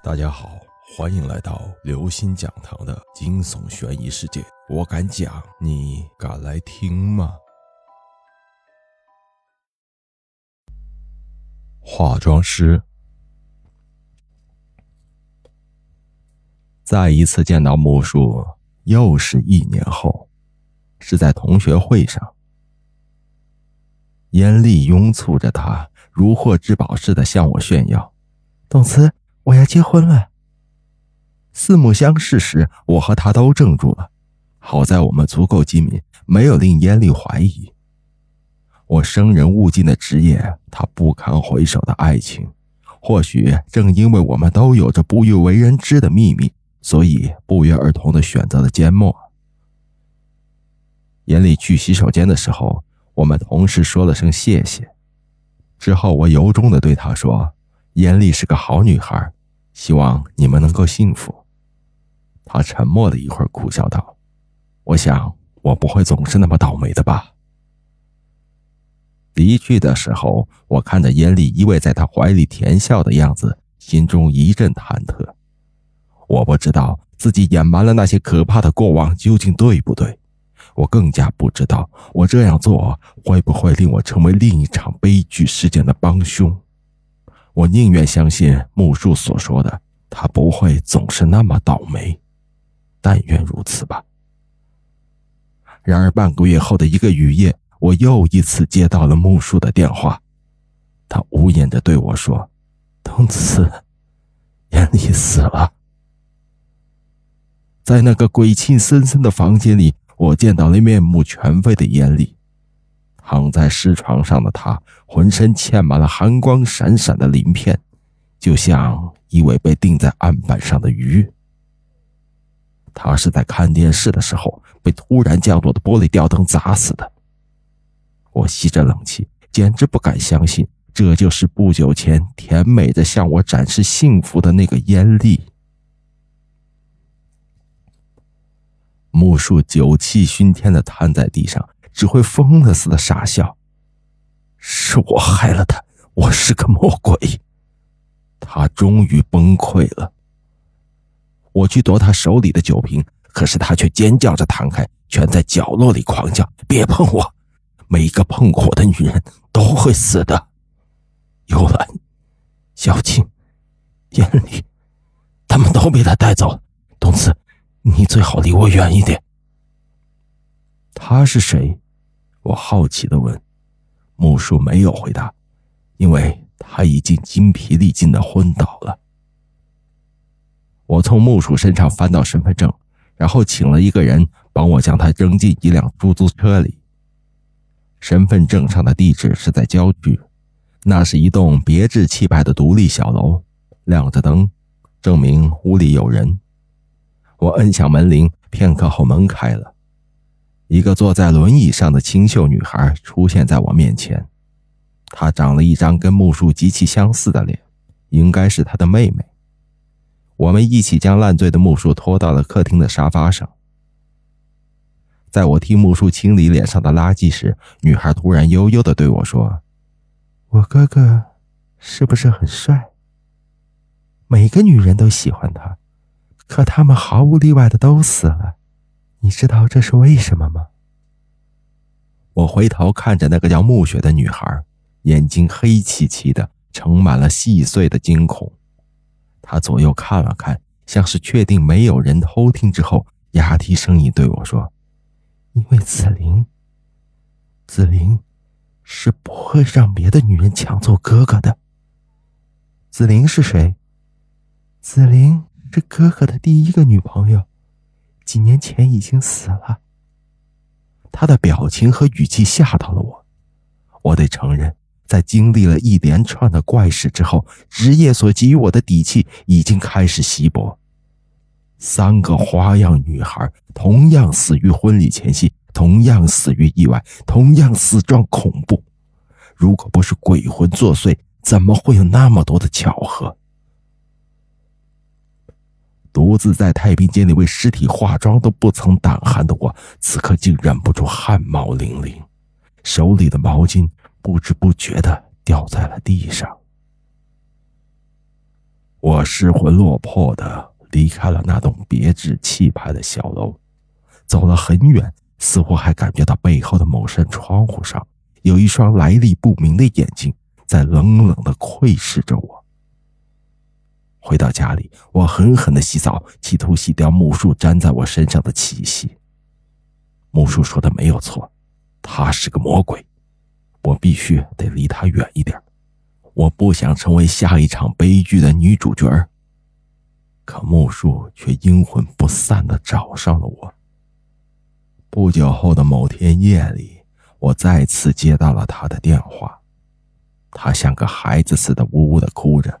大家好，欢迎来到刘星讲堂的惊悚悬疑世界。我敢讲，你敢来听吗？化妆师再一次见到木树，又是一年后，是在同学会上。严厉拥簇着他，如获至宝似的向我炫耀：“董慈，我要结婚了。”四目相视时，我和他都怔住了。好在我们足够机敏，没有令严丽怀疑。我生人勿近的职业，他不堪回首的爱情，或许正因为我们都有着不欲为人知的秘密，所以不约而同的选择了缄默。严厉去洗手间的时候，我们同时说了声谢谢。之后，我由衷的对他说：“严厉是个好女孩，希望你们能够幸福。”他沉默了一会儿，苦笑道：“我想，我不会总是那么倒霉的吧。”离去的时候，我看着严厉依偎在他怀里甜笑的样子，心中一阵忐忑。我不知道自己隐瞒了那些可怕的过往究竟对不对，我更加不知道我这样做会不会令我成为另一场悲剧事件的帮凶。我宁愿相信木树所说的，他不会总是那么倒霉，但愿如此吧。然而半个月后的一个雨夜。我又一次接到了木树的电话，他呜咽着对我说：“东子，严厉死了。”在那个鬼气森森的房间里，我见到了面目全非的严厉，躺在尸床上的他，浑身嵌满了寒光闪闪的鳞片，就像一尾被钉在案板上的鱼。他是在看电视的时候被突然降落的玻璃吊灯砸死的。我吸着冷气，简直不敢相信，这就是不久前甜美的向我展示幸福的那个艳丽。木树酒气熏天的瘫在地上，只会疯了似的傻笑。是我害了他，我是个魔鬼。他终于崩溃了。我去夺他手里的酒瓶，可是他却尖叫着弹开，蜷在角落里狂叫：“别碰我！”每一个碰我的女人都会死的。幽兰、小青、严厉，他们都被他带走。东子，你最好离我远一点。他是谁？我好奇的问。木叔没有回答，因为他已经精疲力尽的昏倒了。我从木树身上翻到身份证，然后请了一个人帮我将他扔进一辆出租车里。身份证上的地址是在郊区，那是一栋别致气派的独立小楼，亮着灯，证明屋里有人。我摁响门铃，片刻后门开了，一个坐在轮椅上的清秀女孩出现在我面前。她长了一张跟木树极其相似的脸，应该是她的妹妹。我们一起将烂醉的木树拖到了客厅的沙发上。在我替木树清理脸上的垃圾时，女孩突然悠悠的对我说：“我哥哥是不是很帅？每个女人都喜欢他，可他们毫无例外的都死了。你知道这是为什么吗？”我回头看着那个叫暮雪的女孩，眼睛黑漆漆的，盛满了细碎的惊恐。她左右看了看，像是确定没有人偷听之后，压低声音对我说。因为紫菱，紫菱是不会让别的女人抢走哥哥的。紫菱是谁？紫菱是哥哥的第一个女朋友，几年前已经死了。他的表情和语气吓到了我。我得承认，在经历了一连串的怪事之后，职业所给予我的底气已经开始稀薄。三个花样女孩同样死于婚礼前夕，同样死于意外，同样死状恐怖。如果不是鬼魂作祟，怎么会有那么多的巧合？独自在太平间里为尸体化妆都不曾胆寒的我，此刻竟忍不住汗毛淋漓，手里的毛巾不知不觉的掉在了地上。我失魂落魄的离开了那栋别致气派的小楼，走了很远，似乎还感觉到背后的某扇窗户上有一双来历不明的眼睛在冷冷的窥视着我。回到家里，我狠狠的洗澡，企图洗掉木树粘在我身上的气息。木树说的没有错，他是个魔鬼，我必须得离他远一点。我不想成为下一场悲剧的女主角可木树却阴魂不散的找上了我。不久后的某天夜里，我再次接到了他的电话，他像个孩子似的呜呜的哭着。